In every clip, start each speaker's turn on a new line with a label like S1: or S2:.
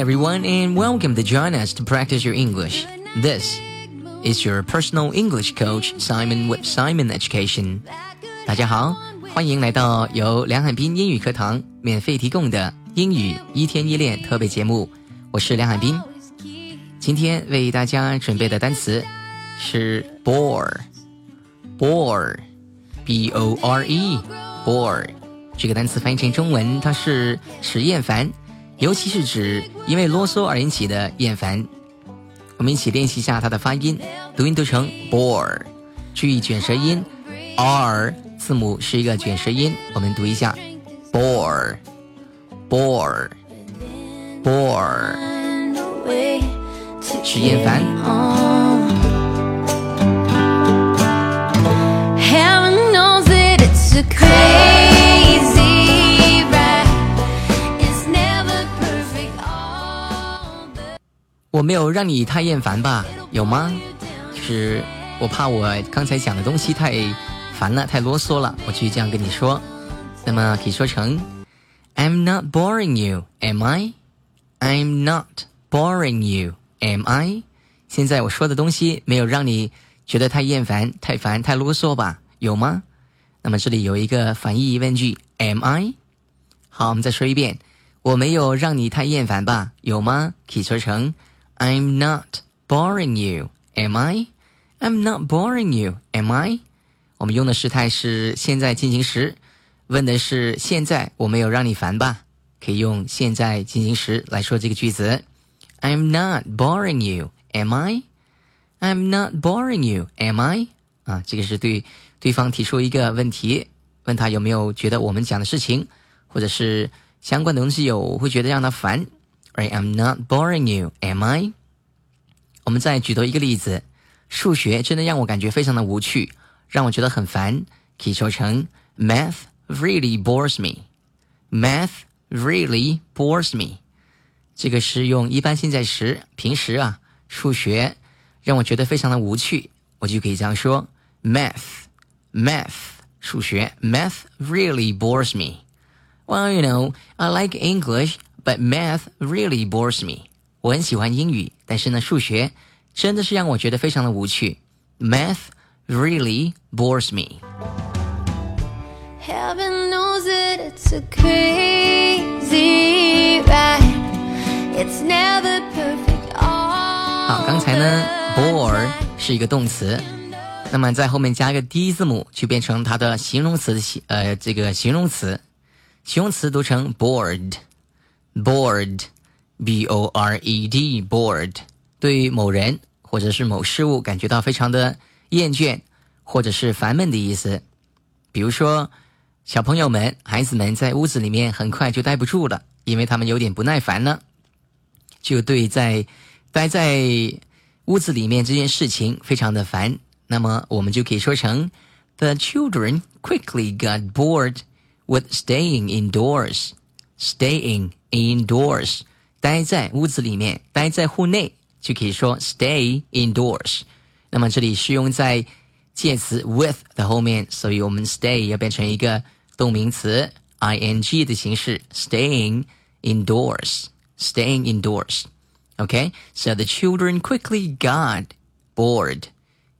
S1: everyone, and welcome to join us to practice your English. This is your personal English coach Simon with Simon Education. 大家好，欢迎来到由梁海滨英语课堂免费提供的英语一天一练特别节目。我是梁海滨，今天为大家准备的单词是 bore，bore，b o r e，bore。这个单词翻译成中文，它是使厌烦。 尤其是指因为啰嗦而引起的厌烦。我们一起练习一下它的发音，读音读成 bore，注意卷舌音，r 字母是一个卷舌音。我们读一下 bore，bore，bore，是厌烦。我没有让你太厌烦吧？有吗？就是我怕我刚才讲的东西太烦了，太啰嗦了，我就这样跟你说。那么可以说成：I'm not boring you, am I? I'm not boring you, am I? 现在我说的东西没有让你觉得太厌烦、太烦、太啰嗦吧？有吗？那么这里有一个反义疑问句：Am I？好，我们再说一遍：我没有让你太厌烦吧？有吗？可以说成。I'm not boring you, am I? I'm not boring you, am I? 我们用的时态是现在进行时，问的是现在我没有让你烦吧？可以用现在进行时来说这个句子。I'm not boring you, am I? I'm not boring you, am I? 啊，这个是对对方提出一个问题，问他有没有觉得我们讲的事情或者是相关的东西有会觉得让他烦。Right, I'm not boring you, am I? 我们再举多一个例子，数学真的让我感觉非常的无趣，让我觉得很烦，可以说成 Math really bores me. Math really bores me. 这个是用一般现在时，平时啊，数学让我觉得非常的无趣，我就可以这样说：Math, Math，数学，Math really bores me. Well, you know, I like English. But math really bores me。我很喜欢英语，但是呢，数学真的是让我觉得非常的无趣。Math really bores me。Heaven knows it's a crazy ride. It's never perfect. 好，刚才呢，bore 是一个动词，那么在后面加一个 d 字母，就变成它的形容词的形呃这个形容词，形容词读成 bored。bored, b o r e d, bored，对于某人或者是某事物感觉到非常的厌倦或者是烦闷的意思。比如说，小朋友们、孩子们在屋子里面很快就待不住了，因为他们有点不耐烦了，就对在待在屋子里面这件事情非常的烦。那么我们就可以说成：The children quickly got bored with staying indoors. Staying indoors，待在屋子里面，待在户内，就可以说 stay indoors。那么这里是用在介词 with 的后面，所以我们 stay 要变成一个动名词 ing 的形式，staying indoors。Staying indoors. Okay, so the children quickly got bored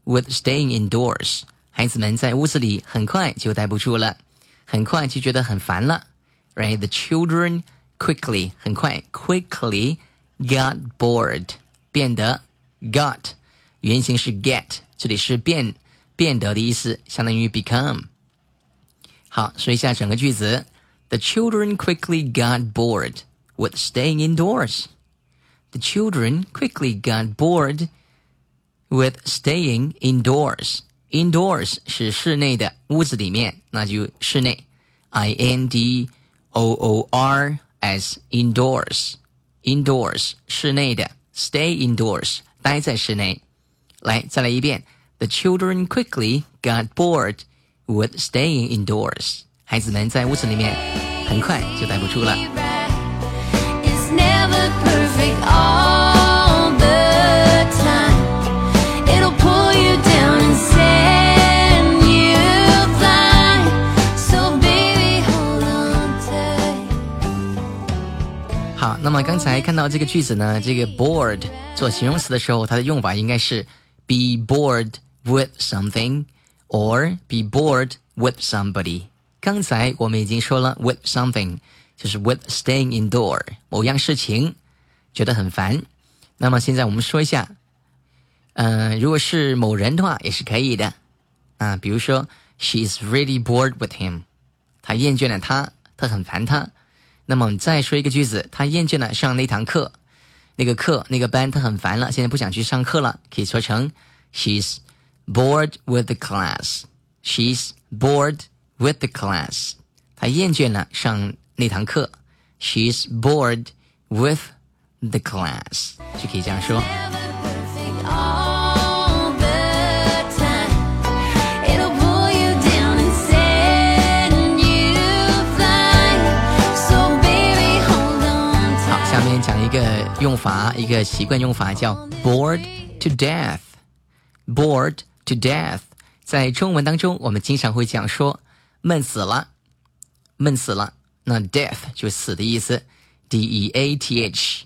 S1: with staying indoors. 孩子们在屋子里很快就待不住了，很快就觉得很烦了。 right? The children quickly 很快 quickly got bored 变得 got 原型是 get 这里是变变得的意思，相当于 become。好，说一下整个句子。The children quickly got bored with staying indoors. The children quickly got bored with staying indoors. Indoors 是室内的，屋子里面，那就室内。I N D O O R S indoors indoors 室内的 stay indoors 待在室内。来，再来一遍。The children quickly got bored with staying indoors。孩子们在屋子里面很快就待不住了。 那么刚才看到这个句子呢，这个 bored 做形容词的时候，它的用法应该是 be bored with something or be bored with somebody。刚才我们已经说了 with something，就是 with staying indoor 某样事情觉得很烦。那么现在我们说一下，嗯、如果是某人的话也是可以的啊，比如说 she is really bored with him，她厌倦了他，她很烦他。那么我们再说一个句子，他厌倦了上那堂课，那个课那个班他很烦了，现在不想去上课了，可以说成 She's bored with the class. She's bored with the class. 她厌倦了上那堂课。She's bored with the class，就可以这样说。讲一个用法，一个习惯用法叫 bored to death。bored to death，在中文当中，我们经常会讲说闷死了，闷死了。那 death 就死的意思，d e a t h。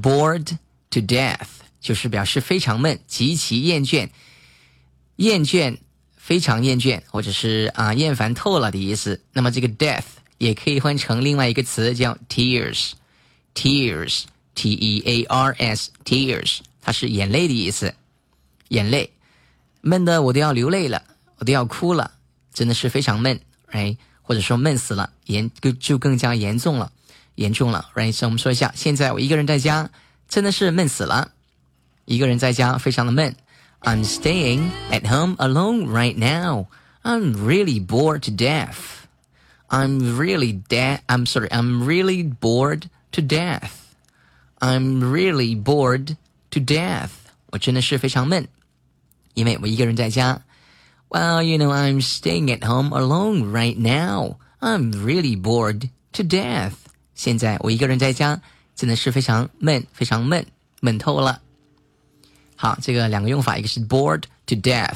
S1: bored to death 就是表示非常闷，极其厌倦，厌倦，非常厌倦，或者是啊厌烦透了的意思。那么这个 death 也可以换成另外一个词叫 tears。Tears, T E A R S, tears，它是眼泪的意思，眼泪，闷的我都要流泪了，我都要哭了，真的是非常闷，right？或者说闷死了，严就更加严重了，严重了，right？所以我们说一下，现在我一个人在家，真的是闷死了，一个人在家非常的闷。I'm staying at home alone right now. I'm really bored to death. I'm really dead. I'm sorry. I'm really bored. To death, I'm really bored to death. 我真的是非常闷，因为我一个人在家。Well, you know, I'm staying at home alone right now. I'm really bored to death. 现在我一个人在家，真的是非常闷，非常闷，闷透了。好，这个两个用法，一个是 bored to death，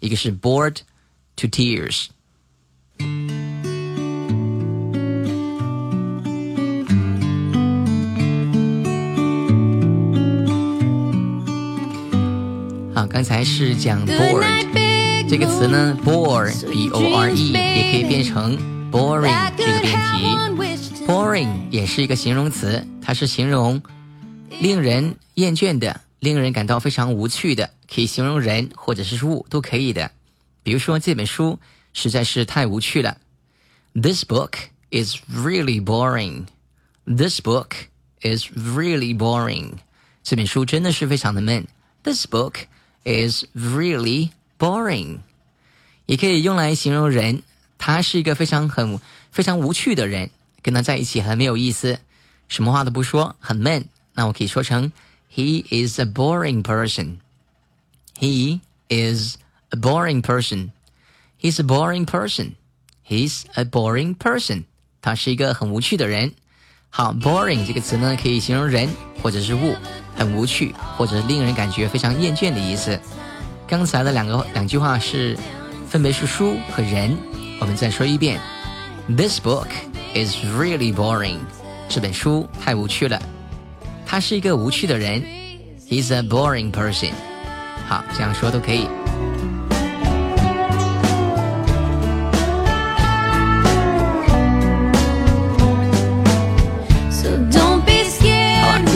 S1: 一个是 bored to tears。 好，刚才是讲 bored 这个词呢，bore，b o r e，也可以变成 boring 这个变体。boring 也是一个形容词，它是形容令人厌倦的、令人感到非常无趣的，可以形容人或者是物都可以的。比如说这本书实在是太无趣了，This book is really boring. This book is really boring. 这本书真的是非常的闷。This book is really boring，也可以用来形容人，他是一个非常很非常无趣的人，跟他在一起很没有意思，什么话都不说，很闷。那我可以说成 He is a boring person. He is a boring person. He's a boring person. He's a boring person. 他是一个很无趣的人。好，boring 这个词呢，可以形容人或者是物。 很无趣，或者令人感觉非常厌倦的意思。刚才的两个两句话是，分别是书和人。我们再说一遍：This book is really boring。这本书太无趣了。他是一个无趣的人。He's a boring person。好，这样说都可以。